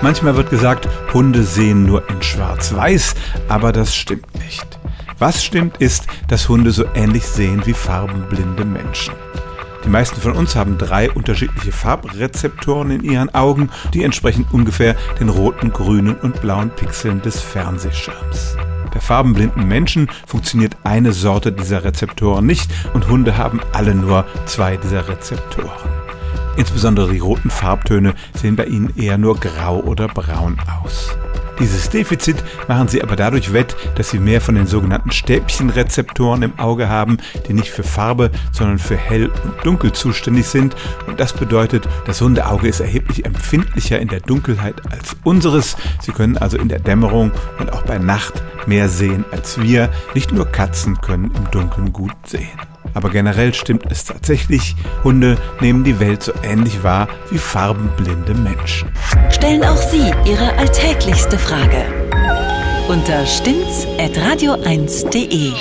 Manchmal wird gesagt, Hunde sehen nur in Schwarz-Weiß, aber das stimmt nicht. Was stimmt ist, dass Hunde so ähnlich sehen wie farbenblinde Menschen. Die meisten von uns haben drei unterschiedliche Farbrezeptoren in ihren Augen, die entsprechen ungefähr den roten, grünen und blauen Pixeln des Fernsehschirms. Bei farbenblinden Menschen funktioniert eine Sorte dieser Rezeptoren nicht und Hunde haben alle nur zwei dieser Rezeptoren. Insbesondere die roten Farbtöne sehen bei ihnen eher nur grau oder braun aus. Dieses Defizit machen sie aber dadurch wett, dass sie mehr von den sogenannten Stäbchenrezeptoren im Auge haben, die nicht für Farbe, sondern für hell und dunkel zuständig sind. Und das bedeutet, das Hundeauge ist erheblich empfindlicher in der Dunkelheit als unseres. Sie können also in der Dämmerung und auch bei Nacht mehr sehen als wir. Nicht nur Katzen können im Dunkeln gut sehen. Aber generell stimmt es tatsächlich, Hunde nehmen die Welt so ähnlich wahr wie farbenblinde Menschen. Stellen auch Sie Ihre alltäglichste Frage unter stimmt's.radio1.de.